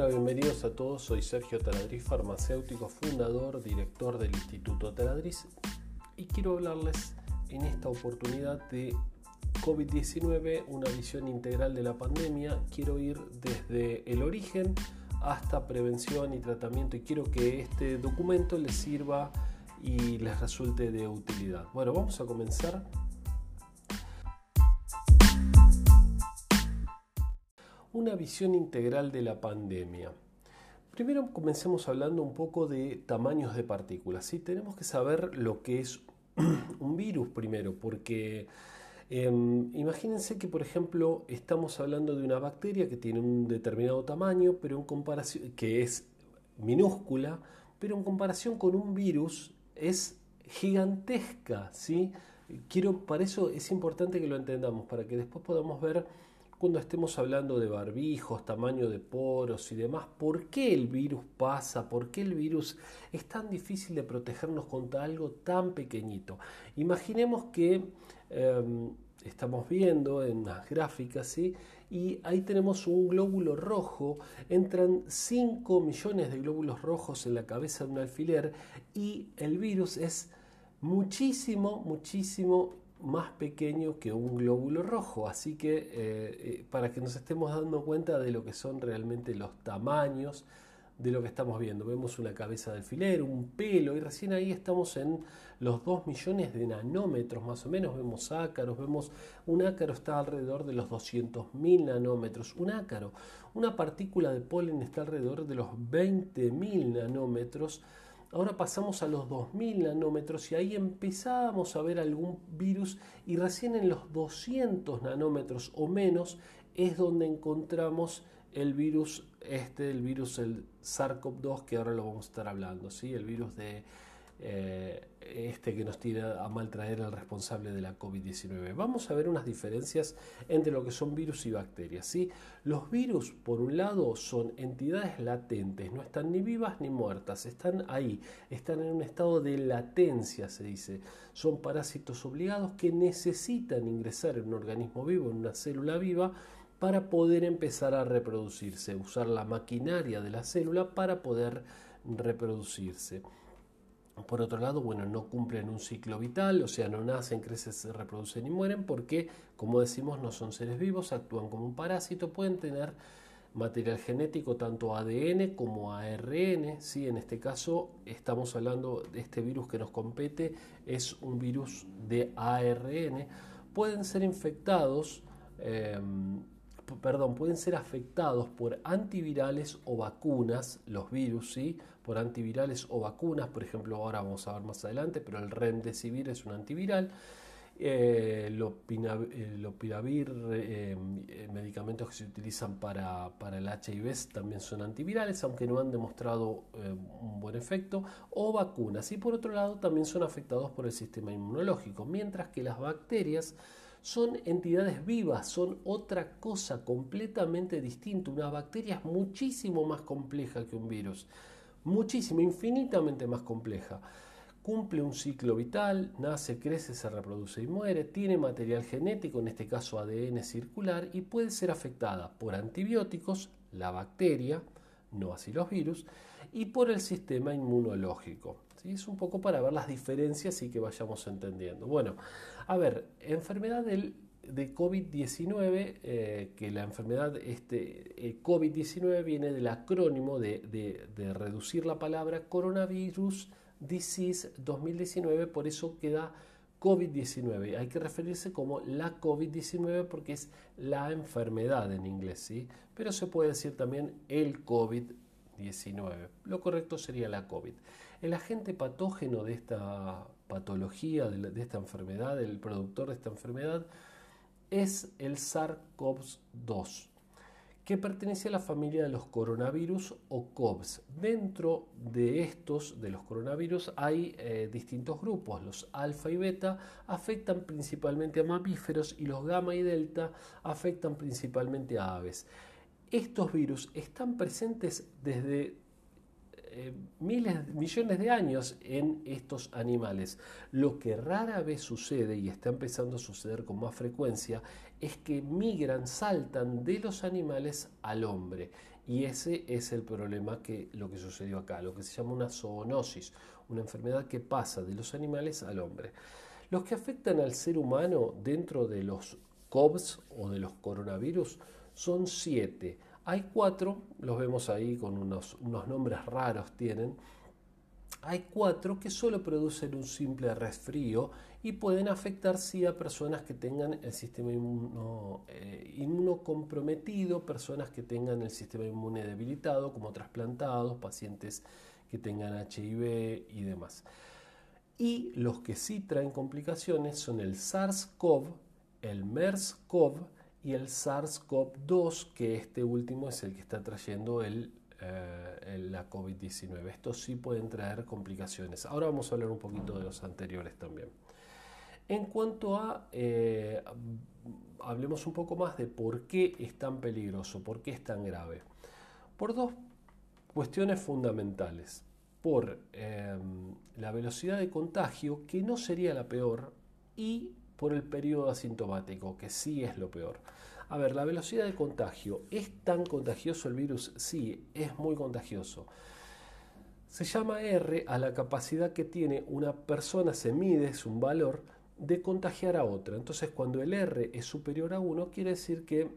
Hola, bienvenidos a todos. Soy Sergio Taladriz, farmacéutico, fundador, director del Instituto Taladriz y quiero hablarles en esta oportunidad de COVID-19, una visión integral de la pandemia. Quiero ir desde el origen hasta prevención y tratamiento y quiero que este documento les sirva y les resulte de utilidad. Bueno, vamos a comenzar una visión integral de la pandemia. Primero comencemos hablando un poco de tamaños de partículas. ¿sí? Tenemos que saber lo que es un virus primero, porque em, imagínense que, por ejemplo, estamos hablando de una bacteria que tiene un determinado tamaño, pero en comparación, que es minúscula, pero en comparación con un virus es gigantesca. ¿sí? Quiero, para eso es importante que lo entendamos, para que después podamos ver cuando estemos hablando de barbijos, tamaño de poros y demás, ¿por qué el virus pasa? ¿Por qué el virus es tan difícil de protegernos contra algo tan pequeñito? Imaginemos que em, estamos viendo en las gráficas, y ahí tenemos un glóbulo rojo, entran 5 millones de glóbulos rojos en la cabeza de un alfiler y el virus es muchísimo, muchísimo más pequeño que un glóbulo rojo. Así que eh, eh, para que nos estemos dando cuenta de lo que son realmente los tamaños de lo que estamos viendo. Vemos una cabeza de alfiler, un pelo, y recién ahí estamos en los 2 millones de nanómetros más o menos. Vemos ácaros, vemos un ácaro está alrededor de los 200.000 nanómetros. Un ácaro, una partícula de polen está alrededor de los 20.000 nanómetros. Ahora pasamos a los 2000 nanómetros y ahí empezamos a ver algún virus y recién en los 200 nanómetros o menos es donde encontramos el virus este, el virus el SARS-CoV-2 que ahora lo vamos a estar hablando, ¿sí? el virus de eh, este que nos tira a maltraer al responsable de la COVID-19. Vamos a ver unas diferencias entre lo que son virus y bacterias. ¿sí? Los virus, por un lado, son entidades latentes, no están ni vivas ni muertas, están ahí, están en un estado de latencia, se dice. Son parásitos obligados que necesitan ingresar en un organismo vivo, en una célula viva, para poder empezar a reproducirse, usar la maquinaria de la célula para poder reproducirse. Por otro lado, bueno, no cumplen un ciclo vital, o sea, no nacen, crecen, se reproducen y mueren porque, como decimos, no son seres vivos, actúan como un parásito, pueden tener material genético, tanto ADN como ARN. ¿sí? En este caso estamos hablando de este virus que nos compete, es un virus de ARN. Pueden ser infectados em, perdón, pueden ser afectados por antivirales o vacunas, los virus, ¿sí? por antivirales o vacunas, por ejemplo, ahora vamos a ver más adelante, pero el remdesivir es un antiviral. Eh, los piravir, eh, eh, medicamentos que se utilizan para, para, el HIV también son antivirales, aunque no han demostrado un buen efecto, o vacunas. Y por otro lado, también son afectados por el sistema inmunológico, mientras que las bacterias son entidades vivas, son otra cosa completamente distinta. Una bacteria es muchísimo más compleja que un virus, muchísimo, infinitamente más compleja. Cumple un ciclo vital, nace, crece, se reproduce y muere, tiene material genético, en este caso ADN circular, y puede ser afectada por antibióticos, la bacteria, no así los virus, y por el sistema inmunológico. Es un poco para ver las diferencias y que vayamos entendiendo. Bueno, a ver, enfermedad del, de COVID-19, eh, que la enfermedad este, eh, COVID-19 viene del acrónimo de, de, reducir la palabra coronavirus disease 2019, por eso queda COVID-19. Hay que referirse como la COVID-19 porque es la enfermedad en inglés, ¿sí? Pero se puede decir también el COVID-19. Lo correcto sería la COVID. El agente patógeno de esta patología, de, esta enfermedad, el productor de esta enfermedad, es el SARS-CoV-2, que pertenece a la familia de los coronavirus o COVs. Dentro de estos, de los coronavirus, hay eh, distintos grupos. Los alfa y beta afectan principalmente a mamíferos y los gamma y delta afectan principalmente a aves. Estos virus están presentes desde eh, miles, millones de años en estos animales. Lo que rara vez sucede y está empezando a suceder con más frecuencia es que migran, saltan de los animales al hombre. Y ese es el problema que lo que sucedió acá, lo que se llama una zoonosis, una enfermedad que pasa de los animales al hombre. Los que afectan al ser humano dentro de los COVs o de los coronavirus son siete. Hay cuatro, los vemos ahí con unos, nombres raros tienen. Hay cuatro que solo producen un simple resfrío y pueden afectar sí a personas que tengan el sistema eh, inmunocomprometido, personas que tengan el sistema inmune debilitado, como trasplantados, pacientes que tengan HIV y demás. Y los que sí traen complicaciones son el SARS-CoV, el MERS-CoV y el SARS-CoV-2, que este último es el que está trayendo el, eh, la COVID-19. Estos sí pueden traer complicaciones. Ahora vamos a hablar un poquito de los anteriores también. En cuanto a, eh, hablemos un poco más de por qué es tan peligroso, por qué es tan grave. Por dos cuestiones fundamentales. Por em, la velocidad de contagio, que no sería la peor, y por el periodo asintomático, que sí es lo peor. A ver, la velocidad de contagio, ¿es tan contagioso el virus? Sí, es muy contagioso. Se llama R a la capacidad que tiene una persona, se mide, es un valor, de contagiar a otra. Entonces, cuando el R es superior a 1, quiere decir que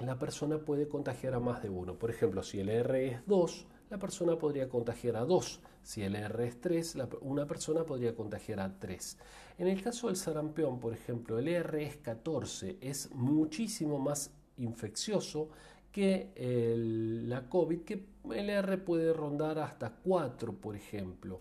la persona puede contagiar a más de uno. Por ejemplo, si el R es 2, la persona podría contagiar a 2. Si el R es 3, una persona podría contagiar a 3. En el caso del sarampión, por ejemplo, el R es 14, es muchísimo más infeccioso que la COVID, que el R puede rondar hasta 4, por ejemplo.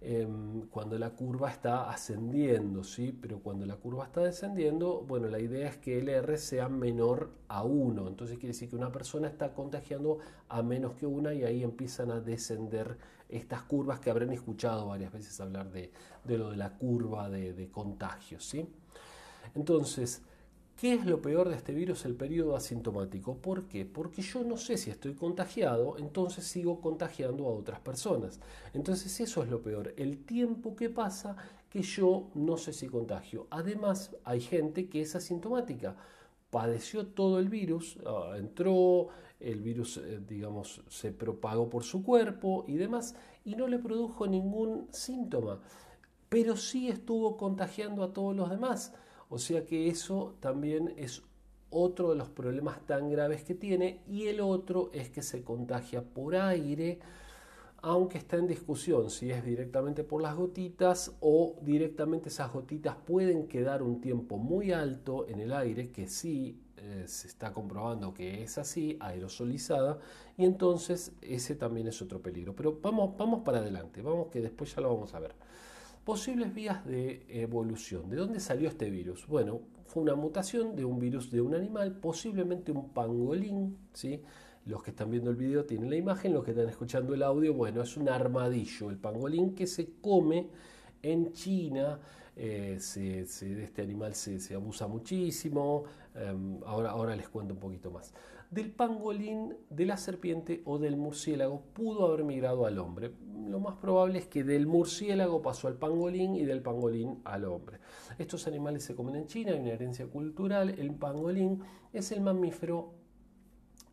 Em, cuando la curva está ascendiendo, ¿sí? pero cuando la curva está descendiendo, bueno, la idea es que el R sea menor a 1, entonces quiere decir que una persona está contagiando a menos que una y ahí empiezan a descender estas curvas que habrán escuchado varias veces hablar de, lo de la curva de, de contagios. ¿sí? Entonces, ¿Qué es lo peor de este virus? El periodo asintomático. ¿Por qué? Porque yo no sé si estoy contagiado, entonces sigo contagiando a otras personas. Entonces eso es lo peor, el tiempo que pasa que yo no sé si contagio. Además, hay gente que es asintomática. Padeció todo el virus, ah, entró, el virus, eh, digamos, se propagó por su cuerpo y demás, y no le produjo ningún síntoma, pero sí estuvo contagiando a todos los demás. O sea que eso también es otro de los problemas tan graves que tiene y el otro es que se contagia por aire, aunque está en discusión si es directamente por las gotitas o directamente esas gotitas pueden quedar un tiempo muy alto en el aire, que sí eh, se está comprobando que es así, aerosolizada, y entonces ese también es otro peligro. Pero vamos, vamos para adelante, vamos que después ya lo vamos a ver. Posibles vías de evolución. ¿De dónde salió este virus? Bueno, fue una mutación de un virus de un animal, posiblemente un pangolín, ¿sí? Los que están viendo el video tienen la imagen, los que están escuchando el audio, bueno, es un armadillo, el pangolín que se come en China, eh, este animal se, abusa muchísimo, em, ahora, ahora les cuento un poquito más del pangolín, de la serpiente o del murciélago pudo haber migrado al hombre. Lo más probable es que del murciélago pasó al pangolín y del pangolín al hombre. Estos animales se comen en China, hay una herencia cultural. El pangolín es el mamífero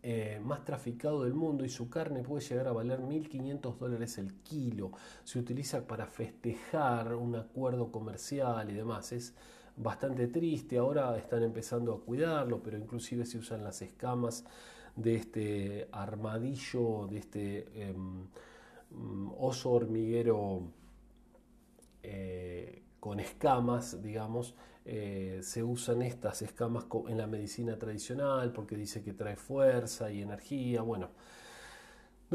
eh, más traficado del mundo y su carne puede llegar a valer 1.500 dólares el kilo. Se utiliza para festejar un acuerdo comercial y demás. Bastante triste. Ahora están empezando a cuidarlo, pero inclusive se usan las escamas de este armadillo, de este em, oso hormiguero eh, con escamas, digamos. Eh, se usan estas escamas en la medicina tradicional porque dice que trae fuerza y energía. Bueno,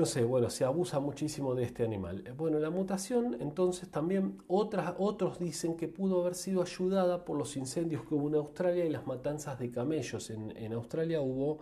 no sé, bueno, se abusa muchísimo de este animal. Eh, bueno, la mutación, entonces también otros dicen que pudo haber sido ayudada por los incendios que hubo en Australia y las matanzas de camellos. En, Australia hubo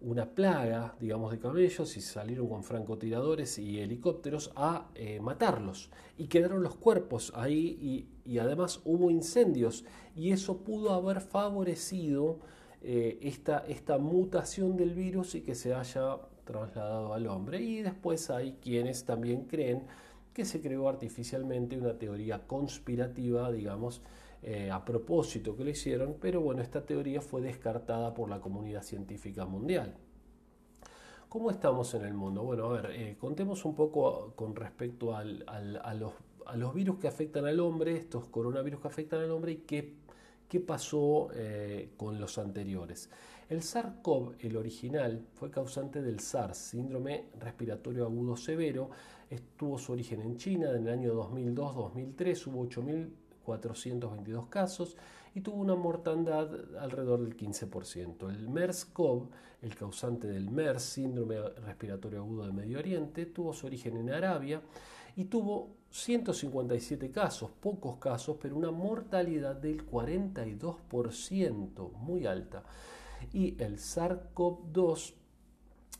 una plaga, digamos, de camellos y salieron con francotiradores y helicópteros a eh, matarlos. Y quedaron los cuerpos ahí y, además hubo incendios y eso pudo haber favorecido eh, esta, esta mutación del virus y que se haya trasladado al hombre. Y después hay quienes también creen que se creó artificialmente una teoría conspirativa, digamos, eh, a propósito que lo hicieron, pero bueno, esta teoría fue descartada por la comunidad científica mundial. ¿Cómo estamos en el mundo? Bueno, a ver, eh, contemos un poco con respecto a, los, virus que afectan al hombre, estos coronavirus que afectan al hombre y qué, qué pasó eh, con los anteriores. El SARS-CoV, el original, fue causante del SARS, síndrome respiratorio agudo severo. Tuvo su origen en China en el año 2002-2003, hubo 8.422 casos y tuvo una mortandad alrededor del 15%. El MERS-CoV, el causante del MERS, síndrome respiratorio agudo de Medio Oriente, tuvo su origen en Arabia y tuvo 157 casos, pocos casos, pero una mortalidad del 42%, muy alta. Y el SARS-CoV-2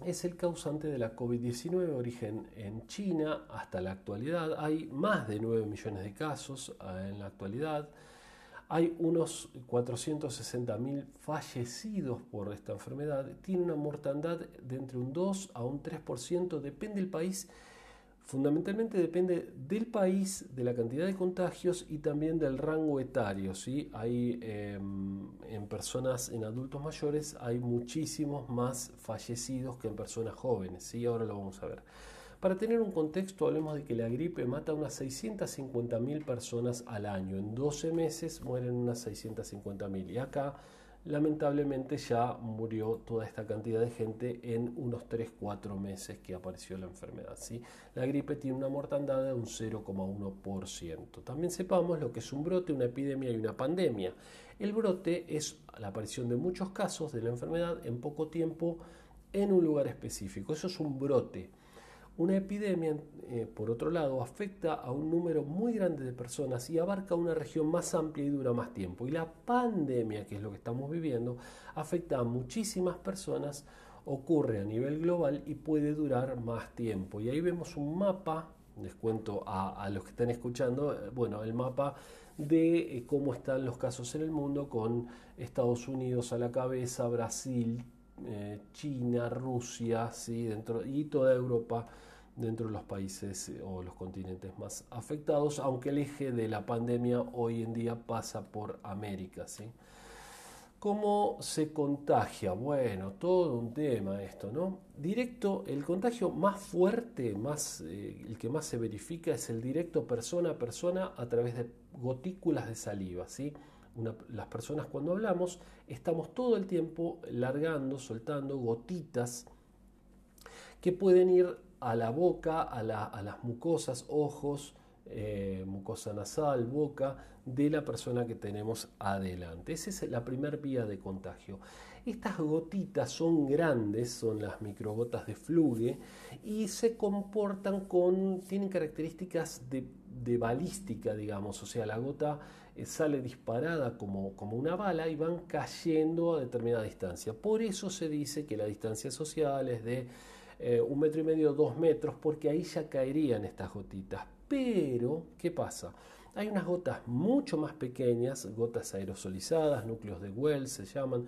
es el causante de la COVID-19, origen en China hasta la actualidad. Hay más de 9 millones de casos ah, en la actualidad. Hay unos 460.000 fallecidos por esta enfermedad. Tiene una mortandad de entre un 2 a un 3%, depende del país. Fundamentalmente depende del país, de la cantidad de contagios y también del rango etario. ¿sí? Hay, em, en personas, en adultos mayores, hay muchísimos más fallecidos que en personas jóvenes. ¿sí? Ahora lo vamos a ver. Para tener un contexto, hablemos de que la gripe mata a unas 650.000 personas al año. En 12 meses mueren unas 650.000. Y acá, lamentablemente, ya murió toda esta cantidad de gente en unos 3-4 meses que apareció la enfermedad. ¿sí? La gripe tiene una mortandad de un 0,1%. También sepamos lo que es un brote, una epidemia y una pandemia. El brote es la aparición de muchos casos de la enfermedad en poco tiempo en un lugar específico. Eso es un brote. Una epidemia, eh, por otro lado, afecta a un número muy grande de personas y abarca una región más amplia y dura más tiempo. Y la pandemia, que es lo que estamos viviendo, afecta a muchísimas personas, ocurre a nivel global y puede durar más tiempo. Y ahí vemos un mapa, les cuento a, los que están escuchando, eh, bueno, el mapa de eh, cómo están los casos en el mundo con Estados Unidos a la cabeza, Brasil, China, Rusia, ¿sí? Dentro, y toda Europa dentro de los países eh, o los continentes más afectados, aunque el eje de la pandemia hoy en día pasa por América. ¿sí? ¿Cómo se contagia? Bueno, todo un tema esto, ¿no? Directo, el contagio más fuerte, más, eh, el que más se verifica es el directo persona a persona a través de gotículas de saliva, ¿sí? las personas cuando hablamos estamos todo el tiempo largando, soltando gotitas que pueden ir a la boca, a, las mucosas, ojos, eh, mucosa nasal, boca de la persona que tenemos adelante. Esa es la primera vía de contagio. Estas gotitas son grandes, son las microgotas de fluge y se comportan con, tienen características de, balística, digamos, o sea, la gota eh, sale disparada como, como una bala y van cayendo a determinada distancia. Por eso se dice que la distancia social es de eh, un metro y medio, dos metros, porque ahí ya caerían estas gotitas. Pero, ¿qué pasa? Hay unas gotas mucho más pequeñas, gotas aerosolizadas, núcleos de Wells se llaman,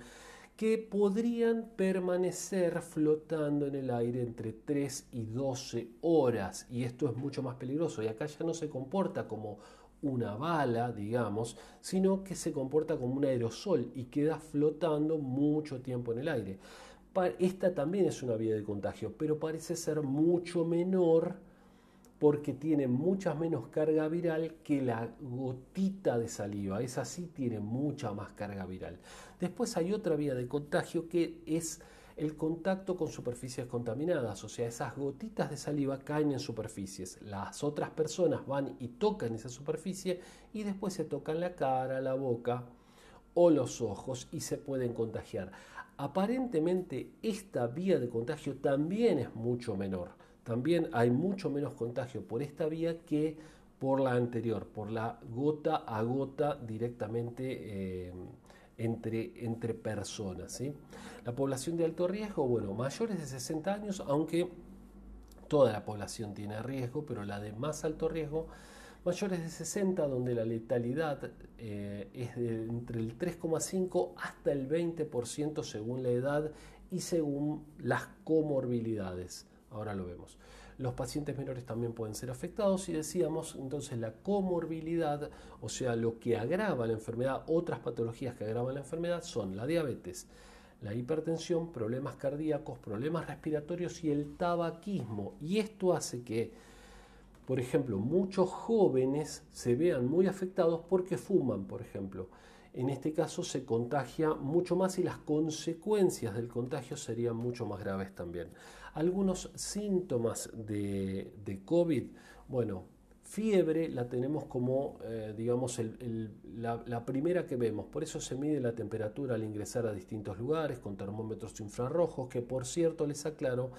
que podrían permanecer flotando en el aire entre 3 y 12 horas. Y esto es mucho más peligroso. Y acá ya no se comporta como una bala, digamos, sino que se comporta como un aerosol y queda flotando mucho tiempo en el aire. Esta también es una vía de contagio, pero parece ser mucho menor porque tiene mucha menos carga viral que la gotita de saliva. Esa sí tiene mucha más carga viral. Después hay otra vía de contagio que es el contacto con superficies contaminadas, o sea, esas gotitas de saliva caen en superficies. Las otras personas van y tocan esa superficie y después se tocan la cara, la boca o los ojos y se pueden contagiar aparentemente esta vía de contagio también es mucho menor. También hay mucho menos contagio por esta vía que por la anterior, por la gota a gota directamente eh, entre, entre personas. La población de alto riesgo, bueno, mayores de 60 años, aunque toda la población tiene riesgo, pero la de más alto riesgo mayores de 60 donde la letalidad eh, es de entre el 3,5 hasta el 20% según la edad y según las comorbilidades. Ahora lo vemos. Los pacientes menores también pueden ser afectados y decíamos entonces la comorbilidad, o sea, lo que agrava la enfermedad, otras patologías que agravan la enfermedad son la diabetes, la hipertensión, problemas cardíacos, problemas respiratorios y el tabaquismo. Y esto hace que, por ejemplo, muchos jóvenes se vean muy afectados porque fuman, por ejemplo. En este caso se contagia mucho más y las consecuencias del contagio serían mucho más graves también. Algunos síntomas de, COVID, bueno, Fiebre la tenemos como, eh, digamos, la, primera que vemos. Por eso se mide la temperatura al ingresar a distintos lugares con termómetros infrarrojos, que por cierto les aclaro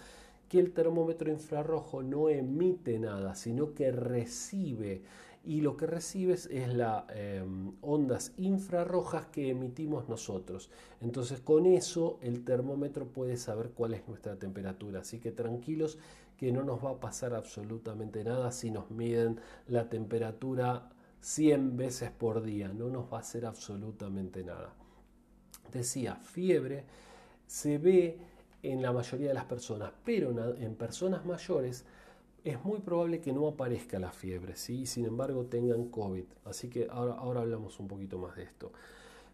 que el termómetro infrarrojo no emite nada, sino que recibe. Y lo que recibes es las em, ondas infrarrojas que emitimos nosotros. Entonces con eso el termómetro puede saber cuál es nuestra temperatura. Así que tranquilos que no nos va a pasar absolutamente nada si nos miden la temperatura 100 veces por día, no nos va a hacer absolutamente nada. Decía, fiebre se ve en la mayoría de las personas, pero en personas mayores es muy probable que no aparezca la fiebre, ¿sí? sin embargo tengan COVID. Así que ahora, ahora hablamos un poquito más de esto.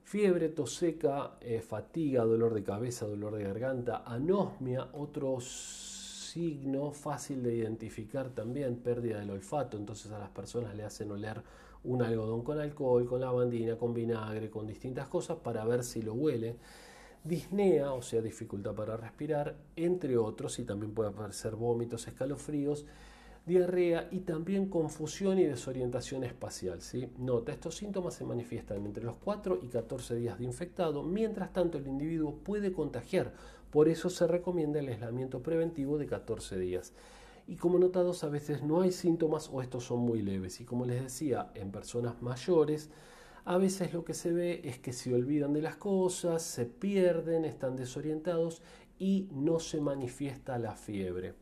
Fiebre, tos seca, eh, fatiga, dolor de cabeza, dolor de garganta, anosmia, otros signo fácil de identificar también, pérdida del olfato, entonces a las personas le hacen oler un algodón con alcohol, con lavandina, con vinagre, con distintas cosas para ver si lo huele. Disnea, o sea, dificultad para respirar, entre otros, y también puede aparecer vómitos, escalofríos, diarrea y también confusión y desorientación espacial. ¿sí? Nota, estos síntomas se manifiestan entre los 4 y 14 días de infectado, mientras tanto el individuo puede contagiar por eso se recomienda el aislamiento preventivo de 14 días. Y como notados, a veces no hay síntomas o estos son muy leves. Y como les decía, en personas mayores, a veces lo que se ve es que se olvidan de las cosas, se pierden, están desorientados y no se manifiesta la fiebre.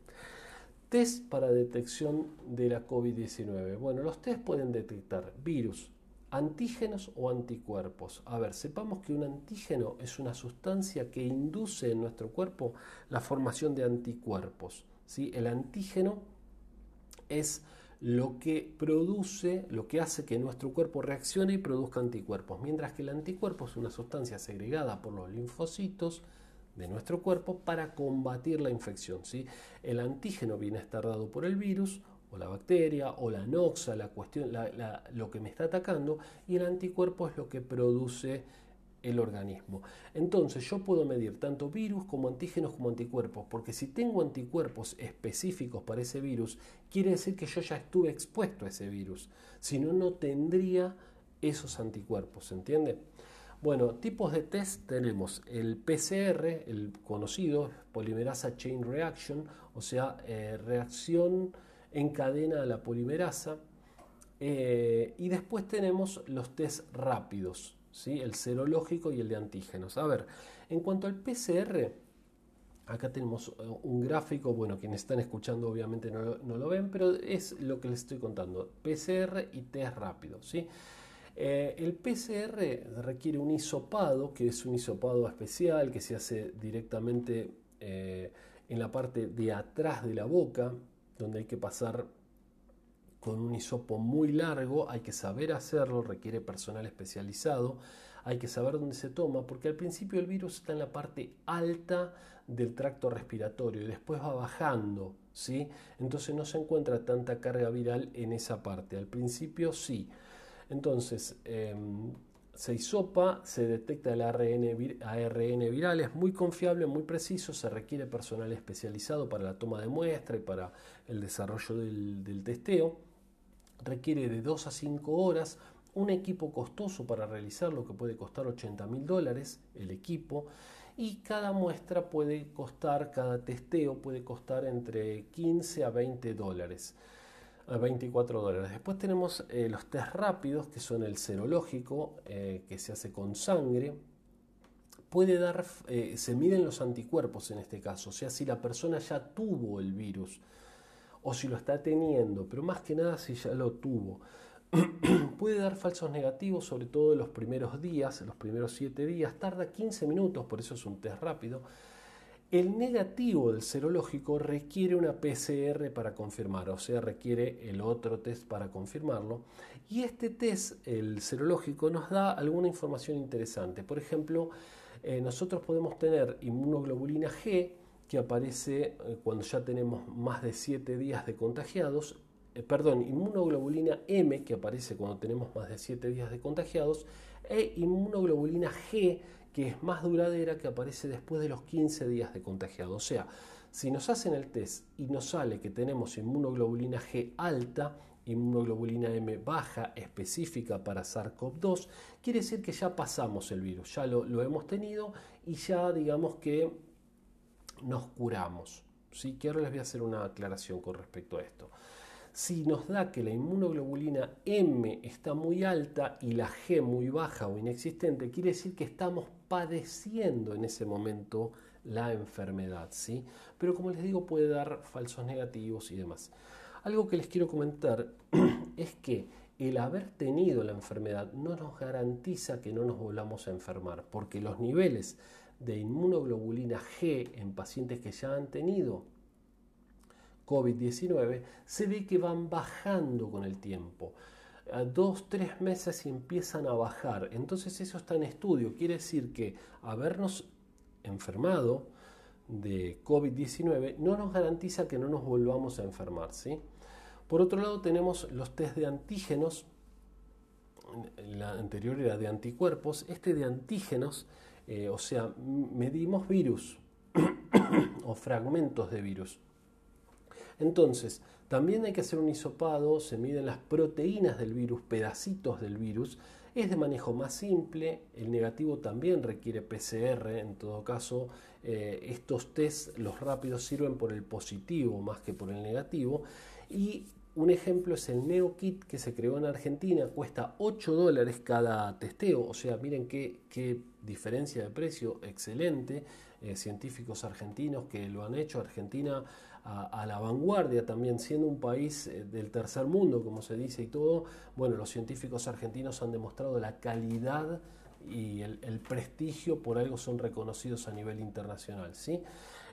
Test para detección de la COVID-19. Bueno, los test pueden detectar virus, Antígenos o anticuerpos. A ver, sepamos que un antígeno es una sustancia que induce en nuestro cuerpo la formación de anticuerpos. ¿sí? El antígeno es lo que produce, lo que hace que nuestro cuerpo reaccione y produzca anticuerpos, mientras que el anticuerpo es una sustancia segregada por los linfocitos de nuestro cuerpo para combatir la infección. ¿sí? El antígeno viene a estar dado por el virus o la bacteria o la noxa, la cuestión, lo que me está atacando, y el anticuerpo es lo que produce el organismo. Entonces yo puedo medir tanto virus como antígenos como anticuerpos, porque si tengo anticuerpos específicos para ese virus, quiere decir que yo ya estuve expuesto a ese virus, si no, no tendría esos anticuerpos, ¿entiende? Bueno, tipos de test tenemos el PCR, el conocido, polimerasa chain reaction, o sea, eh, reacción encadena la polimerasa. Eh, y después tenemos los test rápidos, ¿sí? el serológico y el de antígenos. A ver, en cuanto al PCR, acá tenemos eh, un gráfico, bueno, quienes están escuchando obviamente no, lo ven, pero es lo que les estoy contando, PCR y test rápido. ¿sí? Eh, el PCR requiere un hisopado, que es un hisopado especial que se hace directamente en la parte de atrás de la boca, donde hay que pasar con un hisopo muy largo, hay que saber hacerlo, requiere personal especializado, hay que saber dónde se toma, porque al principio el virus está en la parte alta del tracto respiratorio y después va bajando, ¿sí? Entonces no se encuentra tanta carga viral en esa parte, al principio sí. Entonces, em, se hisopa, se detecta el ARN, ARN viral, es muy confiable, muy preciso, se requiere personal especializado para la toma de muestra y para el desarrollo del, testeo, requiere de 2 a 5 horas, un equipo costoso para realizarlo que puede costar 80 mil dólares el equipo y cada muestra puede costar, cada testeo puede costar entre 15 a 20 dólares a 24 dólares. Después tenemos eh, los test rápidos, que son el serológico, eh, que se hace con sangre. Puede dar, eh, se miden los anticuerpos en este caso, o sea, si la persona ya tuvo el virus o si lo está teniendo, pero más que nada si ya lo tuvo. Puede dar falsos negativos, sobre todo en los primeros días, en los primeros 7 días. Tarda 15 minutos, por eso es un test rápido el negativo del serológico requiere una PCR para confirmar, o sea, requiere el otro test para confirmarlo. Y este test, el serológico, nos da alguna información interesante. Por ejemplo, Eh, nosotros podemos tener inmunoglobulina G, que aparece eh, cuando ya tenemos más de 7 días de contagiados, eh, perdón, inmunoglobulina M, que aparece cuando tenemos más de 7 días de contagiados, e inmunoglobulina G, que es más duradera, que aparece después de los 15 días de contagiado. O sea, si nos hacen el test y nos sale que tenemos inmunoglobulina G alta, inmunoglobulina M baja específica para SARS-CoV-2, quiere decir que ya pasamos el virus, ya lo, hemos tenido y ya digamos que nos curamos. ¿sí? Que ahora les voy a hacer una aclaración con respecto a esto. Si nos da que la inmunoglobulina M está muy alta y la G muy baja o inexistente, quiere decir que estamos padeciendo en ese momento la enfermedad, ¿sí? Pero como les digo, puede dar falsos negativos y demás. Algo que les quiero comentar es que el haber tenido la enfermedad no nos garantiza que no nos volvamos a enfermar, porque los niveles de inmunoglobulina G en pacientes que ya han tenido COVID-19 se ve que van bajando con el tiempo. A dos, tres meses empiezan a bajar. Entonces eso está en estudio. Quiere decir que habernos enfermado de COVID-19 no nos garantiza que no nos volvamos a enfermar. ¿sí? Por otro lado tenemos los test de antígenos. La anterior era de anticuerpos. Este de antígenos, eh, o sea, medimos virus o fragmentos de virus. Entonces, también hay que hacer un hisopado, se miden las proteínas del virus, pedacitos del virus. Es de manejo más simple, el negativo también requiere PCR, en todo caso, eh, estos test, los rápidos, sirven por el positivo más que por el negativo. Y un ejemplo es el NeoKit que se creó en Argentina, cuesta 8 dólares cada testeo, o sea, miren qué, qué diferencia de precio, excelente. Eh, científicos argentinos que lo han hecho, Argentina a, la vanguardia también, siendo un país eh, del tercer mundo, como se dice y todo, bueno, los científicos argentinos han demostrado la calidad y el, prestigio, por algo son reconocidos a nivel internacional. ¿sí?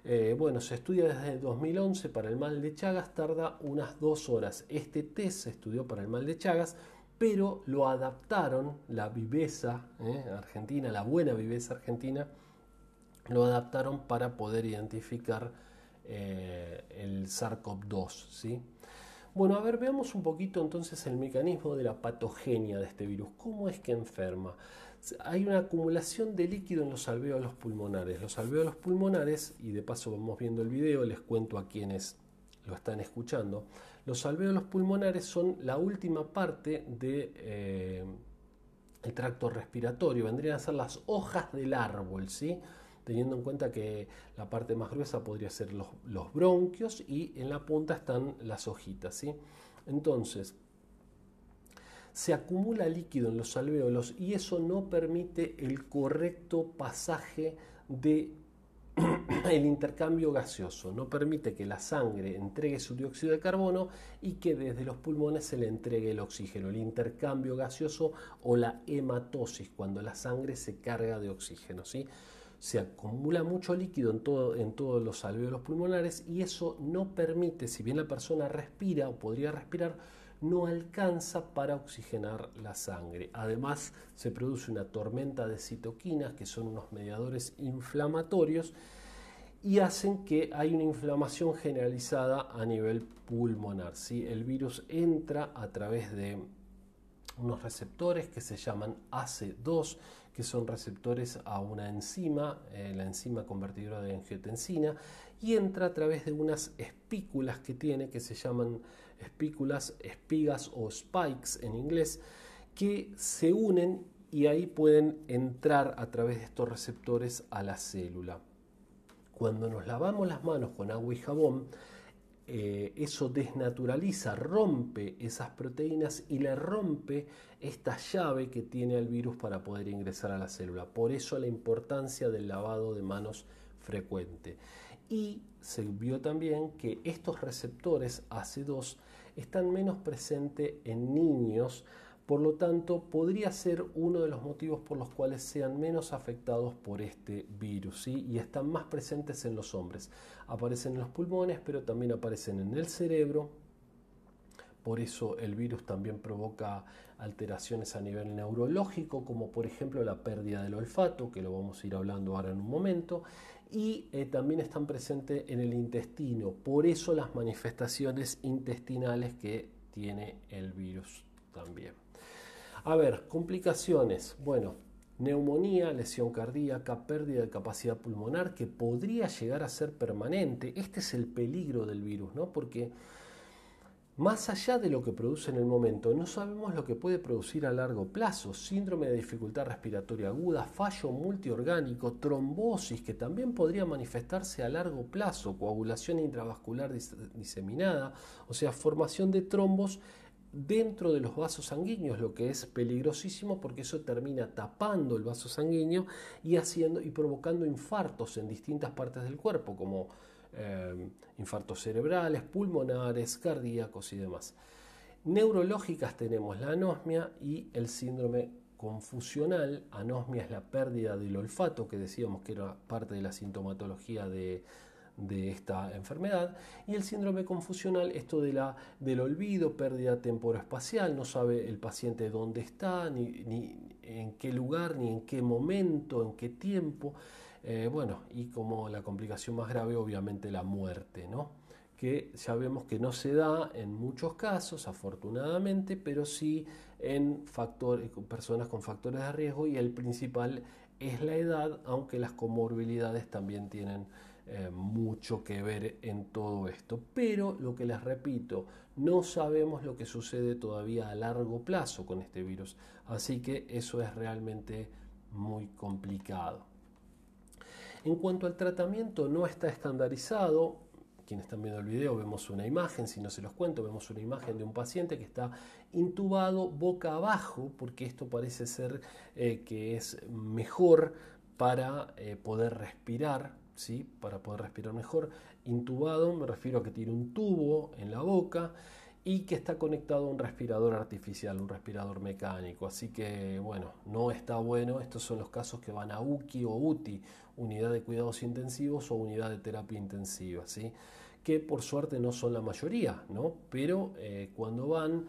Eh, bueno, se estudia desde 2011 para el mal de Chagas, tarda unas dos horas. Este test se estudió para el mal de Chagas, pero lo adaptaron, la viveza eh, argentina, la buena viveza argentina, lo adaptaron para poder identificar eh, el SARS-CoV-2. ¿sí? Bueno, a ver, veamos un poquito entonces el mecanismo de la patogenia de este virus. ¿Cómo es que enferma? Hay una acumulación de líquido en los alvéolos pulmonares. Los alvéolos pulmonares, y de paso vamos viendo el video, les cuento a quienes lo están escuchando, los alvéolos pulmonares son la última parte del de, eh, tracto respiratorio, vendrían a ser las hojas del árbol, ¿sí? teniendo en cuenta que la parte más gruesa podría ser los, bronquios y en la punta están las hojitas. ¿sí? Entonces, se acumula líquido en los alvéolos y eso no permite el correcto pasaje de el intercambio gaseoso, no permite que la sangre entregue su dióxido de carbono y que desde los pulmones se le entregue el oxígeno, el intercambio gaseoso o la hematosis, cuando la sangre se carga de oxígeno. ¿sí? se acumula mucho líquido en, todo, en todos los alvéolos pulmonares y eso no permite, si bien la persona respira o podría respirar, no alcanza para oxigenar la sangre. Además, se produce una tormenta de citoquinas, que son unos mediadores inflamatorios, y hacen que hay una inflamación generalizada a nivel pulmonar. ¿sí? El virus entra a través de unos receptores que se llaman AC2, que son receptores a una enzima, eh, la enzima convertidora de angiotensina, y entra a través de unas espículas que tiene, que se llaman espículas, espigas o spikes en inglés, que se unen y ahí pueden entrar a través de estos receptores a la célula. Cuando nos lavamos las manos con agua y jabón, eh, eso desnaturaliza, rompe esas proteínas y le rompe esta llave que tiene el virus para poder ingresar a la célula. Por eso la importancia del lavado de manos frecuente. Y se vio también que estos receptores AC2 están menos presentes en niños por lo tanto, podría ser uno de los motivos por los cuales sean menos afectados por este virus y están más presentes en los hombres. Aparecen en los pulmones, pero también aparecen en el cerebro, por eso el virus también provoca alteraciones a nivel neurológico, como por ejemplo la pérdida del olfato, que lo vamos a ir hablando ahora en un momento, y eh, también están presentes en el intestino, por eso las manifestaciones intestinales que tiene el virus también. A ver, complicaciones. Bueno, neumonía, lesión cardíaca, pérdida de capacidad pulmonar que podría llegar a ser permanente. Este es el peligro del virus, ¿no? Porque más allá de lo que produce en el momento, no sabemos lo que puede producir a largo plazo. Síndrome de dificultad respiratoria aguda, fallo multiorgánico, trombosis que también podría manifestarse a largo plazo, coagulación intravascular diseminada, o sea, formación de trombos dentro de los vasos sanguíneos, lo que es peligrosísimo porque eso termina tapando el vaso sanguíneo y haciendo y provocando infartos en distintas partes del cuerpo, como eh, infartos cerebrales, pulmonares, cardíacos y demás. Neurológicas tenemos la anosmia y el síndrome confusional. Anosmia es la pérdida del olfato, que decíamos que era parte de la sintomatología de, esta enfermedad. Y el síndrome confusional, esto de la, del olvido, pérdida temporoespacial, no sabe el paciente dónde está, ni en qué lugar, ni en qué momento, en qué tiempo. Eh, bueno, y como la complicación más grave, obviamente la muerte, ¿no? que ya vemos que no se da en muchos casos, afortunadamente, pero sí en personas con factores de riesgo y el principal es la edad, aunque las comorbilidades también tienen eh, mucho que ver en todo esto. Pero lo que les repito, no sabemos lo que sucede todavía a largo plazo con este virus, así que eso es realmente muy complicado. En cuanto al tratamiento, no está estandarizado. Quienes están viendo el video vemos una imagen, si no se los cuento, vemos una imagen de un paciente que está intubado boca abajo, porque esto parece ser eh, que es mejor para eh, poder respirar, ¿sí? para poder respirar mejor. Intubado me refiero a que tiene un tubo en la boca y que está conectado a un respirador artificial, un respirador mecánico. Así que, bueno, no está bueno. Estos son los casos que van a UKI o UTI, unidad de cuidados intensivos o unidad de terapia intensiva, ¿sí? que por suerte no son la mayoría, ¿no? pero eh, cuando van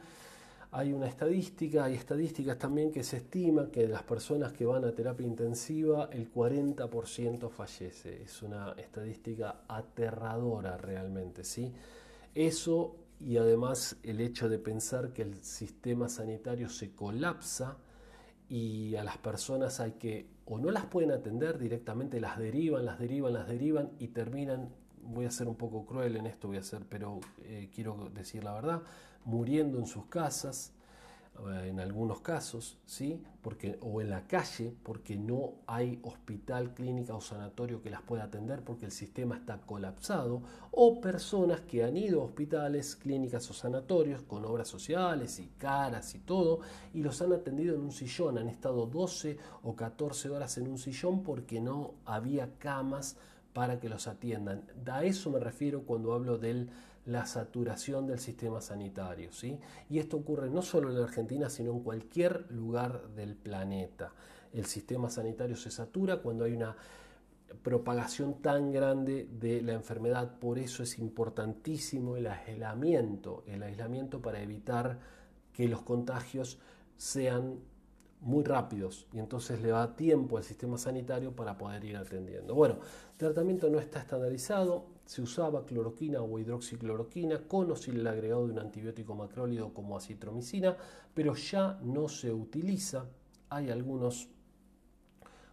hay una estadística, hay estadísticas también que se estima que de las personas que van a terapia intensiva el 40% fallece. Es una estadística aterradora realmente, ¿sí? Eso y además el hecho de pensar que el sistema sanitario se colapsa y a las personas hay que o no las pueden atender directamente, las derivan, las derivan, las derivan y terminan, voy a ser un poco cruel en esto, voy a ser, pero eh, quiero decir la verdad, muriendo en sus casas, en algunos casos, ¿sí? porque, o en la calle, porque no hay hospital, clínica o sanatorio que las pueda atender porque el sistema está colapsado, o personas que han ido a hospitales, clínicas o sanatorios con obras sociales y caras y todo, y los han atendido en un sillón, han estado 12 o 14 horas en un sillón porque no había camas para que los atiendan. A eso me refiero cuando hablo del la saturación del sistema sanitario. ¿sí? Y esto ocurre no solo en la Argentina, sino en cualquier lugar del planeta. El sistema sanitario se satura cuando hay una propagación tan grande de la enfermedad. Por eso es importantísimo el aislamiento, el aislamiento para evitar que los contagios sean muy rápidos y entonces le da tiempo al sistema sanitario para poder ir atendiendo. Bueno, el tratamiento no está estandarizado, se usaba cloroquina o hidroxicloroquina con o sin el agregado de un antibiótico macrólido como acitromicina, pero ya no se utiliza. Hay algunos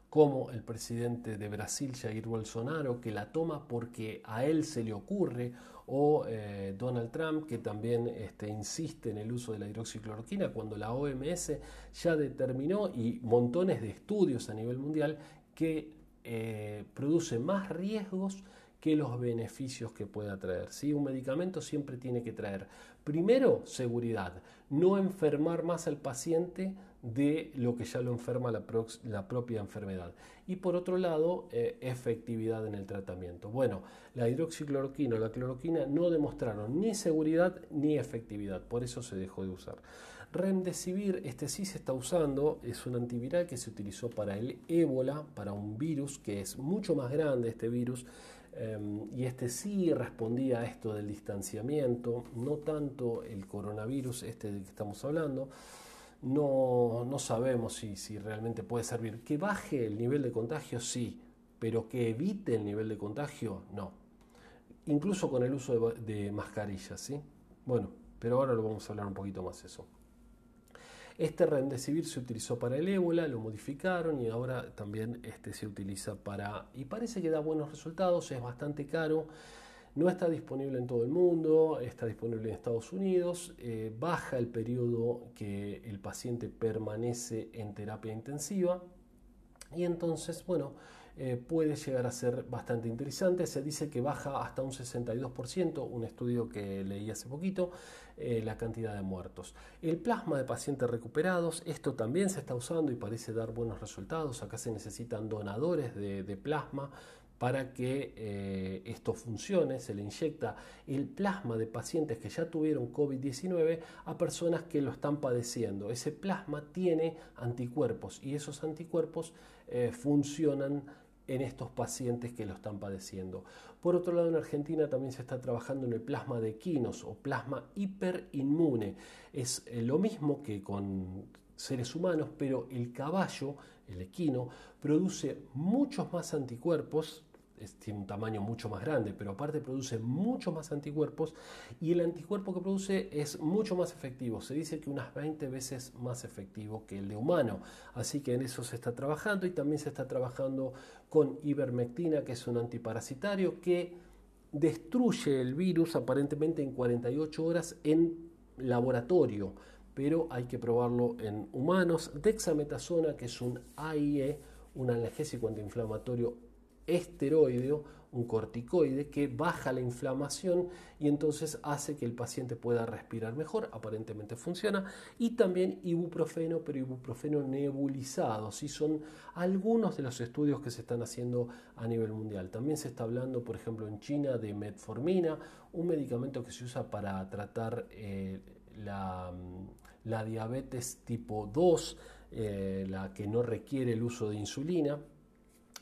como el presidente de Brasil, Jair Bolsonaro, que la toma porque a él se le ocurre, o eh, Donald Trump, que también este, insiste en el uso de la hidroxicloroquina, cuando la OMS ya determinó, y montones de estudios a nivel mundial, que eh, produce más riesgos que los beneficios que pueda traer. ¿sí? Un medicamento siempre tiene que traer, primero, seguridad, no enfermar más al paciente de lo que ya lo enferma la, propia enfermedad. Y por otro lado, eh, efectividad en el tratamiento. Bueno, la hidroxicloroquina o la cloroquina no demostraron ni seguridad ni efectividad, por eso se dejó de usar. Remdesivir, este sí se está usando, es un antiviral que se utilizó para el ébola, para un virus que es mucho más grande este virus, Em, y este sí respondía a esto del distanciamiento, no tanto el coronavirus, este del que estamos hablando. No, no sabemos si, si realmente puede servir. Que baje el nivel de contagio, sí, pero que evite el nivel de contagio, no. Incluso con el uso de, de mascarillas, ¿sí? Bueno, pero ahora lo vamos a hablar un poquito más eso. Este remdesivir se utilizó para el ébola, lo modificaron y ahora también este se utiliza para... y parece que da buenos resultados, es bastante caro, no está disponible en todo el mundo, está disponible en Estados Unidos, eh, baja el periodo que el paciente permanece en terapia intensiva y entonces, bueno, eh, puede llegar a ser bastante interesante. Se dice que baja hasta un 62%, un estudio que leí hace poquito, eh, la cantidad de muertos. El plasma de pacientes recuperados, esto también se está usando y parece dar buenos resultados. Acá se necesitan donadores de, plasma para que eh, esto funcione, se le inyecta el plasma de pacientes que ya tuvieron COVID-19 a personas que lo están padeciendo. Ese plasma tiene anticuerpos y esos anticuerpos funcionan en estos pacientes que lo están padeciendo. Por otro lado, en Argentina también se está trabajando en el plasma de equinos o plasma hiperinmune. Es eh, lo mismo que con seres humanos, pero el caballo, el equino, produce muchos más anticuerpos tiene un tamaño mucho más grande, pero aparte produce mucho más anticuerpos y el anticuerpo que produce es mucho más efectivo. Se dice que unas 20 veces más efectivo que el de humano. Así que en eso se está trabajando y también se está trabajando con ivermectina, que es un antiparasitario que destruye el virus aparentemente en 48 horas en laboratorio, pero hay que probarlo en humanos. Dexametasona, que es un AIE, un analgésico antiinflamatorio esteroide, un corticoide que baja la inflamación y entonces hace que el paciente pueda respirar mejor, aparentemente funciona, y también ibuprofeno, pero ibuprofeno nebulizado, si son algunos de los estudios que se están haciendo a nivel mundial. También se está hablando, por ejemplo, en China de metformina, un medicamento que se usa para tratar eh, la, diabetes tipo 2, eh, la que no requiere el uso de insulina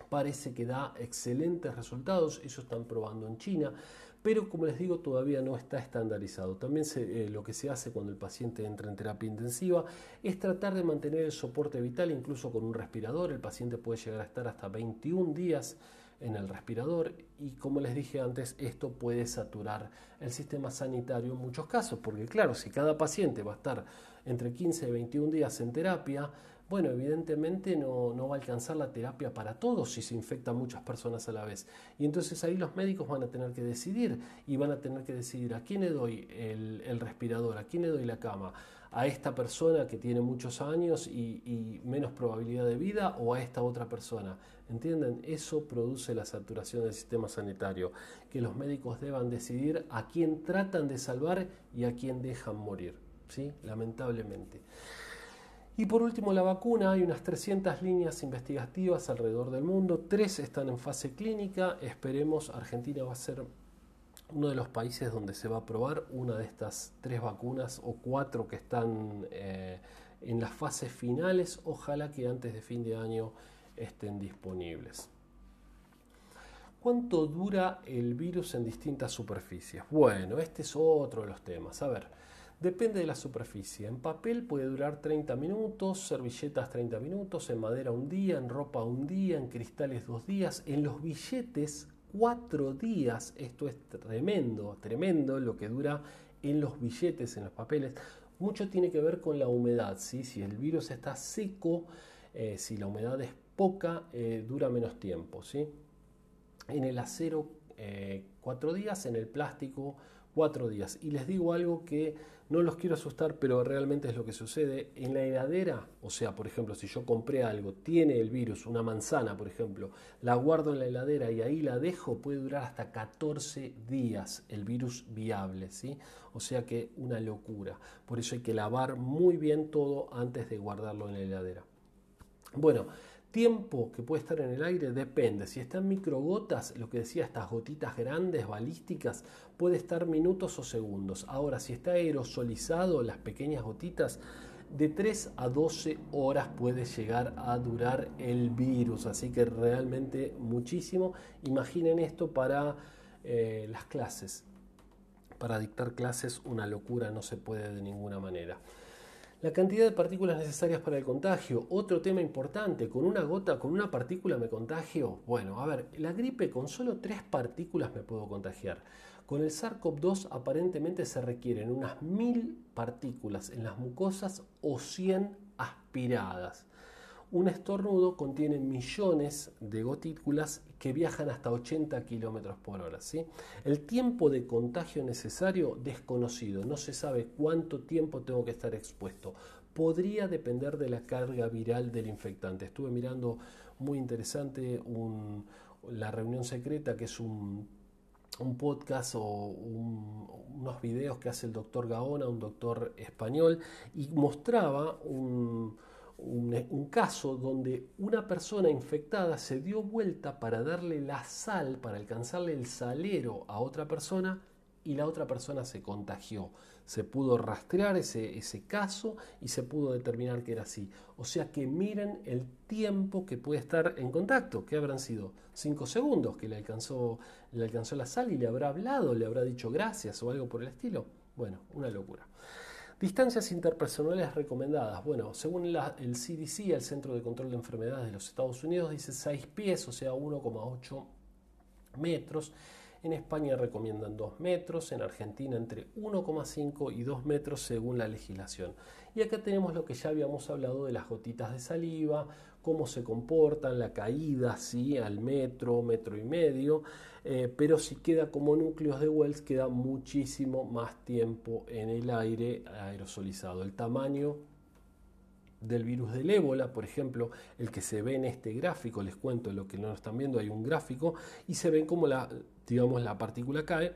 parece que da excelentes resultados, eso están probando en China, pero como les digo todavía no está estandarizado. También eh, lo que se hace cuando el paciente entra en terapia intensiva es tratar de mantener el soporte vital incluso con un respirador, el paciente puede llegar a estar hasta 21 días en el respirador y como les dije antes, esto puede saturar el sistema sanitario en muchos casos, porque claro, si cada paciente va a estar entre 15 y 21 días en terapia, bueno, evidentemente no, va a alcanzar la terapia para todos si se infectan muchas personas a la vez. Y entonces ahí los médicos van a tener que decidir y van a tener que decidir a quién le doy el, respirador, a quién le doy la cama, a esta persona que tiene muchos años y, y menos probabilidad de vida o a esta otra persona. ¿Entienden? Eso produce la saturación del sistema sanitario, que los médicos deban decidir a quién tratan de salvar y a quién dejan morir. Lamentablemente. Y por último, la vacuna. Hay unas 300 líneas investigativas alrededor del mundo. Tres están en fase clínica. Esperemos, Argentina va a ser uno de los países donde se va a probar una de estas tres vacunas o cuatro que están eh, en las fases finales. Ojalá que antes de fin de año estén disponibles. ¿Cuánto dura el virus en distintas superficies? Bueno, este es otro de los temas. A ver. Depende de la superficie. En papel puede durar 30 minutos, servilletas 30 minutos, en madera un día, en ropa un día, en cristales dos días, en los billetes cuatro días. Esto es tremendo, tremendo lo que dura en los billetes, en los papeles. Mucho tiene que ver con la humedad. ¿sí? Si el virus está seco, eh, si la humedad es poca, eh, dura menos tiempo. ¿sí? En el acero, eh, cuatro días, en el plástico, cuatro días. Y les digo algo que no los quiero asustar, pero realmente es lo que sucede. En la heladera, o sea, por ejemplo, si yo compré algo, tiene el virus, una manzana, por ejemplo, la guardo en la heladera y ahí la dejo, puede durar hasta 14 días el virus viable, ¿sí? O sea que una locura. Por eso hay que lavar muy bien todo antes de guardarlo en la heladera. Bueno, Tiempo que puede estar en el aire depende. Si está en microgotas, lo que decía, estas gotitas grandes, balísticas, puede estar minutos o segundos. Ahora, si está aerosolizado, las pequeñas gotitas, de 3 a 12 horas puede llegar a durar el virus, así que realmente muchísimo. Imaginen esto para eh, las clases. Para dictar clases una locura no se puede de ninguna manera. La cantidad de partículas necesarias para el contagio, otro tema importante, con una gota, con una partícula me contagio. Bueno, a ver, la gripe con solo tres partículas me puedo contagiar. Con el SARS-CoV-2 aparentemente se requieren unas mil partículas en las mucosas o 100 aspiradas. Un estornudo contiene millones de gotículas que viajan hasta 80 km por hora. ¿sí? El tiempo de contagio necesario desconocido, no se sabe cuánto tiempo tengo que estar expuesto. Podría depender de la carga viral del infectante. Estuve mirando muy interesante la reunión secreta, que es un, podcast o unos videos que hace el doctor Gaona, un doctor español, y mostraba un un, caso donde una persona infectada se dio vuelta para darle la sal, para alcanzarle el salero a otra persona y la otra persona se contagió. Se pudo rastrear ese, ese caso y se pudo determinar que era así. O sea que miren el tiempo que puede estar en contacto, que habrán sido cinco segundos que le alcanzó, le alcanzó la sal y le habrá hablado, le habrá dicho gracias o algo por el estilo. Bueno, una locura. Distancias interpersonales recomendadas. Bueno, según el CDC, el Centro de Control de Enfermedades de los Estados Unidos, dice 6 pies, o sea, 1,8 metros. En España recomiendan 2 metros, en Argentina entre 1,5 y 2 metros según la legislación. Y acá tenemos lo que ya habíamos hablado de las gotitas de saliva, cómo se comportan, la caída ¿sí? al metro, metro y medio, eh, pero si queda como núcleos de Wells queda muchísimo más tiempo en el aire aerosolizado. El tamaño del virus del ébola, por ejemplo, el que se ve en este gráfico, les cuento lo que no están viendo, hay un gráfico y se ven como la, digamos, la partícula cae,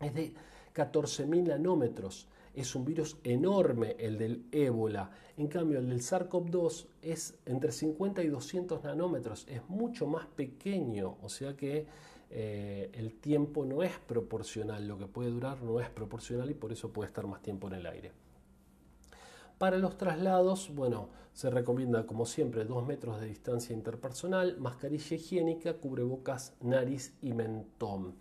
es de 14.000 nanómetros es un virus enorme el del ébola. En cambio, el del SARS-CoV-2 es entre 50 y 200 nanómetros, es mucho más pequeño, o sea que eh, el tiempo no es proporcional, lo que puede durar no es proporcional y por eso puede estar más tiempo en el aire. Para los traslados, bueno, se recomienda como siempre 2 metros de distancia interpersonal, mascarilla higiénica, cubrebocas, nariz y mentón.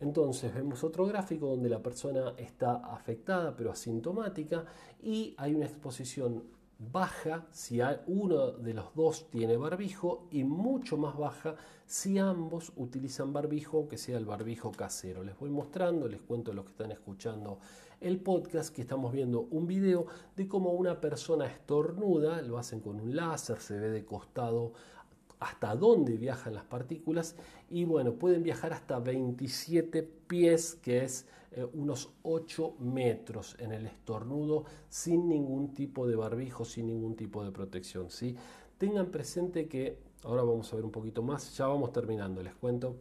Entonces vemos otro gráfico donde la persona está afectada pero asintomática y hay una exposición baja si uno de los dos tiene barbijo y mucho más baja si ambos utilizan barbijo, aunque sea el barbijo casero. Les voy mostrando, les cuento a los que están escuchando el podcast que estamos viendo un video de cómo una persona estornuda, lo hacen con un láser, se ve de costado hasta dónde viajan las partículas y bueno, pueden viajar hasta 27 pies, que es eh, unos 8 metros en el estornudo sin ningún tipo de barbijo, sin ningún tipo de protección. ¿sí? Tengan presente que, ahora vamos a ver un poquito más, ya vamos terminando, les cuento,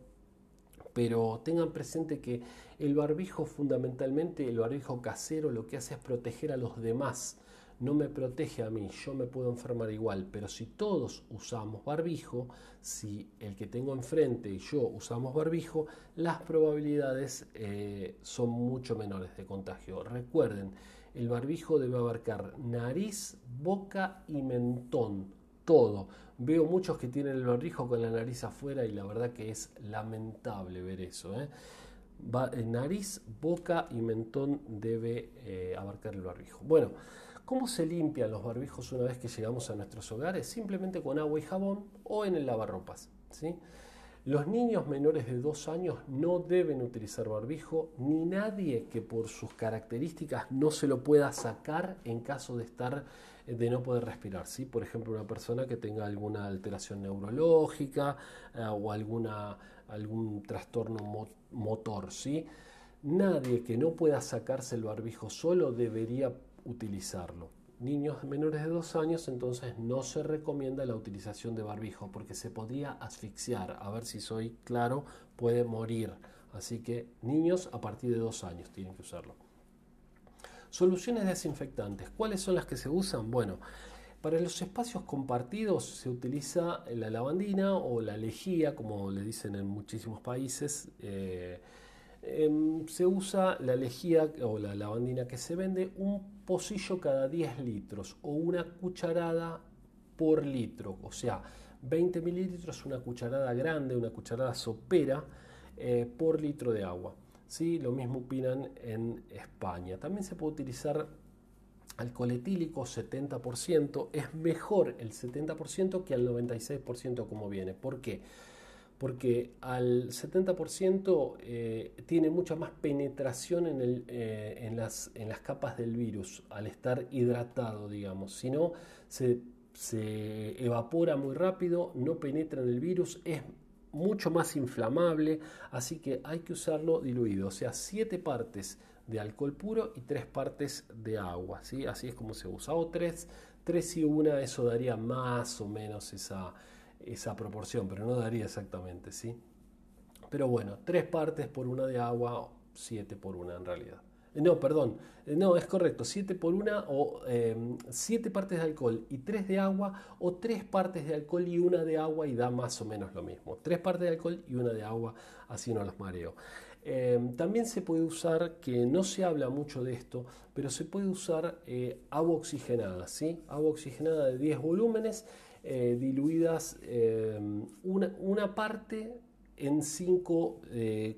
pero tengan presente que el barbijo fundamentalmente, el barbijo casero, lo que hace es proteger a los demás no me protege a mí, yo me puedo enfermar igual, pero si todos usamos barbijo, si el que tengo enfrente y yo usamos barbijo, las probabilidades eh, son mucho menores de contagio. Recuerden, el barbijo debe abarcar nariz, boca y mentón, todo. Veo muchos que tienen el barbijo con la nariz afuera y la verdad que es lamentable ver eso. ¿eh? Eh nariz, boca y mentón debe eh, abarcar el barbijo. Bueno, ¿Cómo se limpian los barbijos una vez que llegamos a nuestros hogares? Simplemente con agua y jabón o en el lavarropas. ¿sí? Los niños menores de dos años no deben utilizar barbijo, ni nadie que por sus características no se lo pueda sacar en caso de estar de no poder respirar. ¿sí? Por ejemplo, una persona que tenga alguna alteración neurológica eh, o alguna, algún trastorno. ¿Sí? Nadie que no pueda sacarse el barbijo solo debería utilizarlo. Niños menores de dos años, entonces no se recomienda la utilización de barbijo porque se podría asfixiar. A ver si soy claro, puede morir. Así que niños a partir de dos años tienen que usarlo. Soluciones desinfectantes. ¿Cuáles son las que se usan? Bueno, para los espacios compartidos se utiliza la lavandina o la lejía, como le dicen en muchísimos países. Eh, Em, se usa la lejía o la lavandina que se vende un pocillo cada 10 litros o una cucharada por litro, o sea, 20 mililitros, una cucharada grande, una cucharada sopera eh, por litro de agua. ¿sí? Lo mismo opinan en España. También se puede utilizar alcohol etílico 70%. Es mejor el 70% que al 96% como viene. ¿Por qué? Porque al 70% eh, tiene mucha más penetración en, el, eh, en, las, en las capas del virus al estar hidratado, digamos. Si no, se se evapora muy rápido, no penetra en el virus, es mucho más inflamable, así que hay que usarlo diluido, o sea, 7 partes de alcohol puro y 3 partes de agua, ¿sí? así es como se usa, o 3, 3 y 1, eso daría más o menos esa, esa proporción, pero no daría exactamente, ¿sí? Pero bueno, 3 partes por una de agua, 7 por una en realidad. No, perdón. Eh, no, es correcto. 7 por 1 o 7 eh, partes de alcohol y 3 de agua o 3 partes de alcohol y una de agua y da más o menos lo mismo. 3 partes de alcohol y una de agua, así no los mareo. Eh, también se puede usar, que no se habla mucho de esto, pero se puede usar agua oxigenada, ¿sí? Agua oxigenada de 10 volúmenes, diluidas una, una, parte en 5,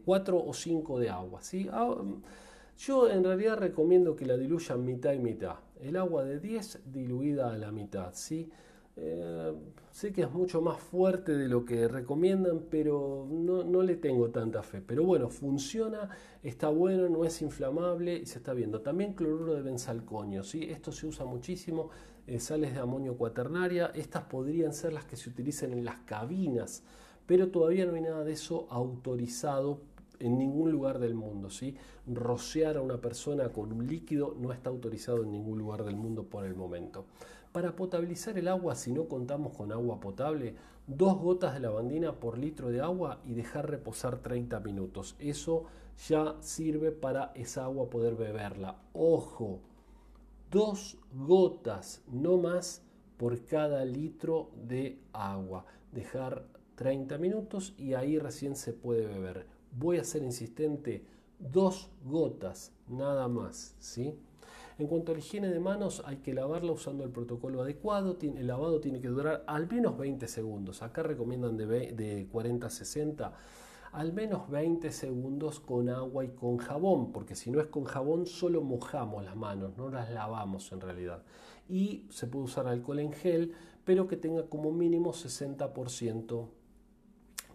4 o 5 de agua, ¿sí? Ah, yo en realidad recomiendo que la diluyan mitad y mitad. El agua de 10 diluida a la mitad, ¿sí? Eh, sé que es mucho más fuerte de lo que recomiendan, pero no, le tengo tanta fe. Pero bueno, funciona, está bueno, no es inflamable y se está viendo. También cloruro de benzalconio, ¿sí? esto se usa muchísimo, eh, sales de amonio cuaternaria. Estas podrían ser las que se utilizan en las cabinas, pero todavía no hay nada de eso autorizado en ningún lugar del mundo. ¿sí? Rociar a una persona con un líquido no está autorizado en ningún lugar del mundo por el momento. Para potabilizar el agua, si no contamos con agua potable, dos gotas de lavandina por litro de agua y dejar reposar 30 minutos. Eso ya sirve para esa agua poder beberla. Ojo, dos gotas, no más, por cada litro de agua. Dejar 30 minutos y ahí recién se puede beber voy a ser insistente, dos gotas, nada más, ¿sí? En cuanto a la higiene de manos, hay que lavarla usando el protocolo adecuado. El lavado tiene que durar al menos 20 segundos. Acá recomiendan de 40 a 60. Al menos 20 segundos con agua y con jabón, porque si no es con jabón solo mojamos las manos, no las lavamos en realidad. Y se puede usar alcohol en gel, pero que tenga como mínimo 60%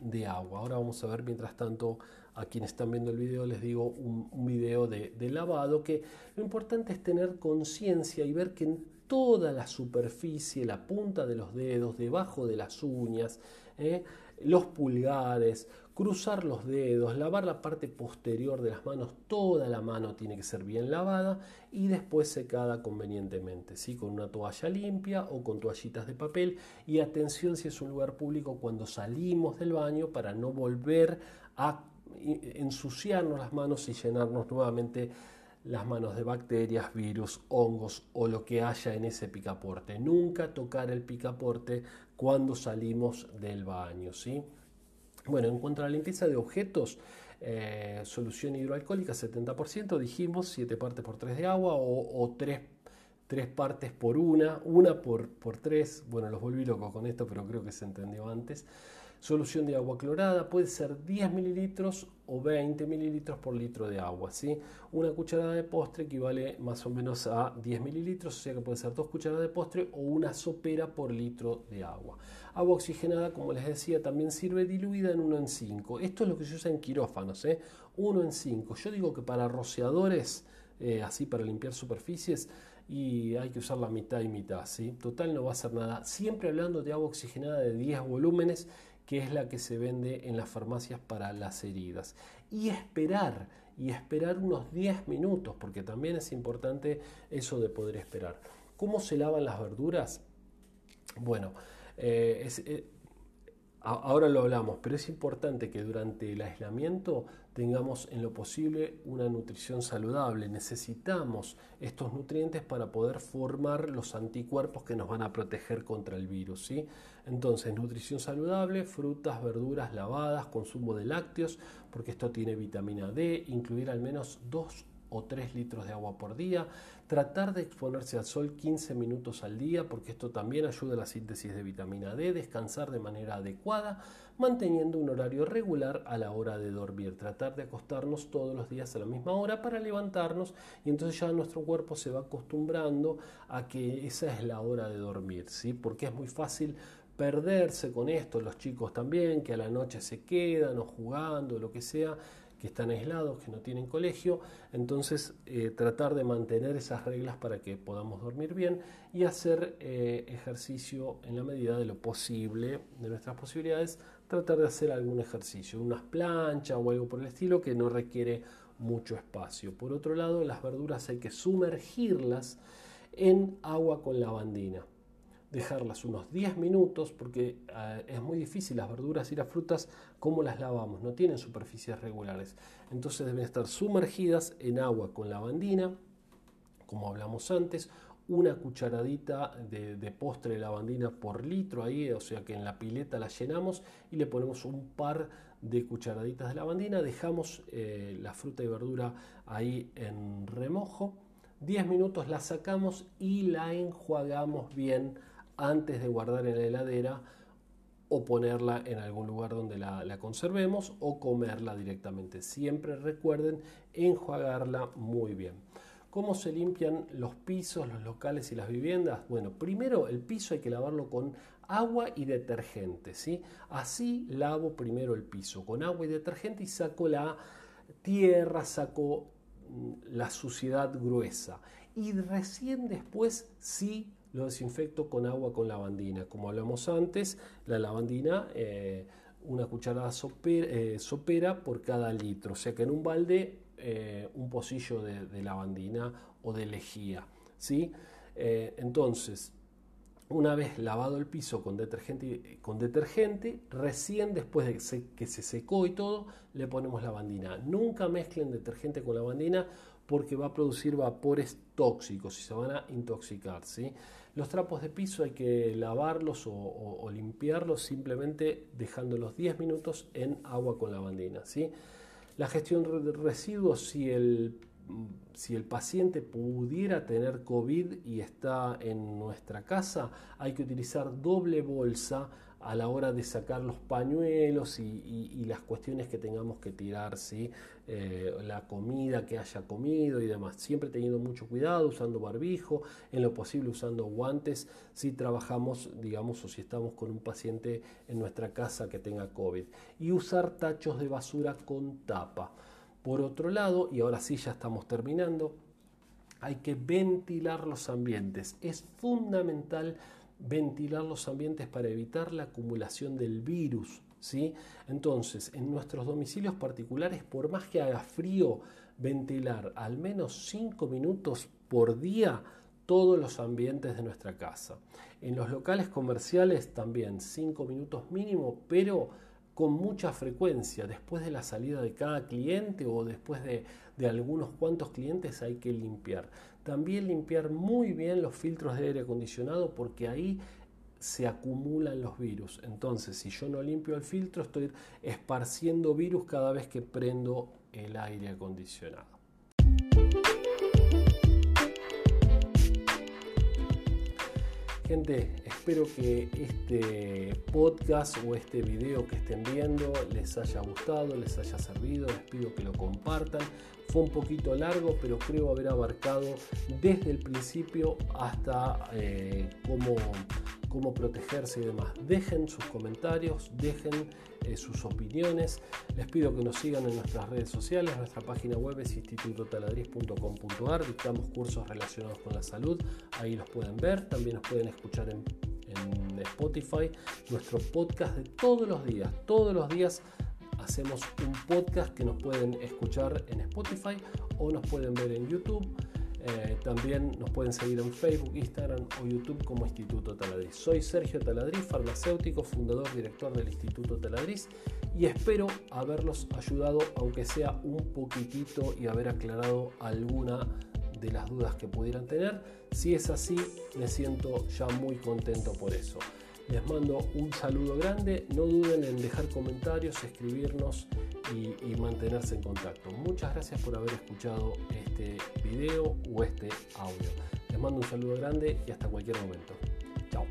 de agua. Ahora vamos a ver, mientras tanto, a quienes están viendo el video, les digo un, video de, lavado, que lo importante es tener conciencia y ver que en toda la superficie, la punta de los dedos, debajo de las uñas, ¿eh? los pulgares, cruzar los dedos, lavar la parte posterior de las manos, toda la mano tiene que ser bien lavada y después secada convenientemente, ¿sí? con una toalla limpia o con toallitas de papel. Y atención si es un lugar público cuando salimos del baño para no volver a ensuciarnos las manos y llenarnos nuevamente las manos de bacterias, virus, hongos o lo que haya en ese picaporte. Nunca tocar el picaporte cuando salimos del baño, ¿sí? Bueno, en cuanto a la limpieza de objetos, eh, solución hidroalcohólica 70%, dijimos 7 partes por 3 de agua o, 3, partes por una, una por, por 3, bueno, los volví locos con esto, pero creo que se entendió antes. Solución de agua clorada puede ser 10 mililitros o 20 mililitros por litro de agua. ¿sí? Una cucharada de postre equivale más o menos a 10 mililitros, o sea que puede ser dos cucharadas de postre o una sopera por litro de agua. Agua oxigenada, como les decía, también sirve diluida en 1 en 5. Esto es lo que se usa en quirófanos, ¿eh? 1 en 5. Yo digo que para rociadores, eh, así para limpiar superficies, y hay que usar la mitad y mitad, ¿sí? Total no va a hacer nada. Siempre hablando de agua oxigenada de 10 volúmenes que es la que se vende en las farmacias para las heridas. Y esperar, y esperar unos 10 minutos, porque también es importante eso de poder esperar. ¿Cómo se lavan las verduras? Bueno, eh, eh, ahora lo hablamos, pero es importante que durante el aislamiento tengamos en lo posible una nutrición saludable. Necesitamos estos nutrientes para poder formar los anticuerpos que nos van a proteger contra el virus. ¿sí? Entonces, nutrición saludable, frutas, verduras lavadas, consumo de lácteos, porque esto tiene vitamina D, incluir al menos dos o 3 litros de agua por día, tratar de exponerse al sol 15 minutos al día porque esto también ayuda a la síntesis de vitamina D, descansar de manera adecuada, manteniendo un horario regular a la hora de dormir, tratar de acostarnos todos los días a la misma hora para levantarnos y entonces ya nuestro cuerpo se va acostumbrando a que esa es la hora de dormir, ¿sí? Porque es muy fácil perderse con esto, los chicos también, que a la noche se quedan o jugando, lo que sea, que están aislados, que no tienen colegio, entonces eh, tratar de mantener esas reglas para que podamos dormir bien y hacer eh, ejercicio en la medida de lo posible, de nuestras posibilidades, tratar de hacer algún ejercicio, unas planchas o algo por el estilo que no requiere mucho espacio. Por otro lado, las verduras hay que sumergirlas en agua con lavandina dejarlas unos 10 minutos porque eh, es muy difícil las verduras y las frutas como las lavamos, no tienen superficies regulares. Entonces deben estar sumergidas en agua con lavandina, como hablamos antes, una cucharadita de, postre de lavandina por litro ahí, o sea que en la pileta la llenamos y le ponemos un par de cucharaditas de lavandina, dejamos eh, la fruta y verdura ahí en remojo, 10 minutos la sacamos y la enjuagamos bien antes de guardar en la heladera o ponerla en algún lugar donde la, conservemos o comerla directamente. Siempre recuerden enjuagarla muy bien. ¿Cómo se limpian los pisos, los locales y las viviendas? Bueno, primero el piso hay que lavarlo con agua y detergente. ¿sí? Así lavo primero el piso con agua y detergente y saco la tierra, saco mm, la suciedad gruesa. Y recién después sí lo desinfecto con agua con lavandina. Como hablamos antes, la lavandina, eh, una cucharada eh, sopera, por cada litro, o sea que en un balde eh, un pocillo de, lavandina o de lejía. ¿sí? entonces, una vez lavado el piso con detergente, con detergente, recién después de que se secó y todo, le ponemos lavandina. Nunca mezclen detergente con lavandina porque va a producir vapores tóxicos y se van a intoxicar. Los trapos de piso hay que lavarlos o, limpiarlos simplemente dejándolos 10 minutos en agua con lavandina. ¿sí? La gestión de residuos, si el, si el paciente pudiera tener COVID y está en nuestra casa, hay que utilizar doble bolsa a la hora de sacar los pañuelos y, las cuestiones que tengamos que tirar. Eh, la comida que haya comido y demás. Siempre teniendo mucho cuidado, usando barbijo, en lo posible usando guantes si trabajamos, digamos, o si estamos con un paciente en nuestra casa que tenga COVID. Y usar tachos de basura con tapa. Por otro lado, y ahora sí ya estamos terminando, hay que ventilar los ambientes. Es fundamental ventilar los ambientes para evitar la acumulación del virus. ¿sí? Entonces, en nuestros domicilios particulares, por más que haga frío, ventilar al menos 5 minutos por día todos los ambientes de nuestra casa. En los locales comerciales también 5 minutos mínimo, pero con mucha frecuencia. Después de la salida de cada cliente o después de, de algunos cuantos clientes hay que limpiar. También limpiar muy bien los filtros de aire acondicionado porque ahí se acumulan los virus. Entonces, si yo no limpio el filtro, estoy esparciendo virus cada vez que prendo el aire acondicionado. Gente, espero que este podcast o este video que estén viendo les haya gustado, les haya servido, les pido que lo compartan. Fue un poquito largo, pero creo haber abarcado desde el principio hasta eh, cómo cómo protegerse y demás. Dejen sus comentarios, dejen eh, sus opiniones. Les pido que nos sigan en nuestras redes sociales. Nuestra página web es institutotaladriz.com.ar. Dictamos cursos relacionados con la salud. Ahí los pueden ver. También nos pueden escuchar en, en Spotify. Nuestro podcast de todos los días. Todos los días hacemos un podcast que nos pueden escuchar en Spotify o nos pueden ver en YouTube Eh, también nos pueden seguir en Facebook, Instagram o YouTube como Instituto Taladriz. Soy Sergio Taladriz, farmacéutico, fundador, director del Instituto Taladriz y espero haberlos ayudado, aunque sea un poquitito, y haber aclarado alguna de las dudas que pudieran tener. Si es así, me siento ya muy contento por eso. Les mando un saludo grande, no duden en dejar comentarios, escribirnos y, mantenerse en contacto. Muchas gracias por haber escuchado este video o este audio. Les mando un saludo grande y hasta cualquier momento. Chao.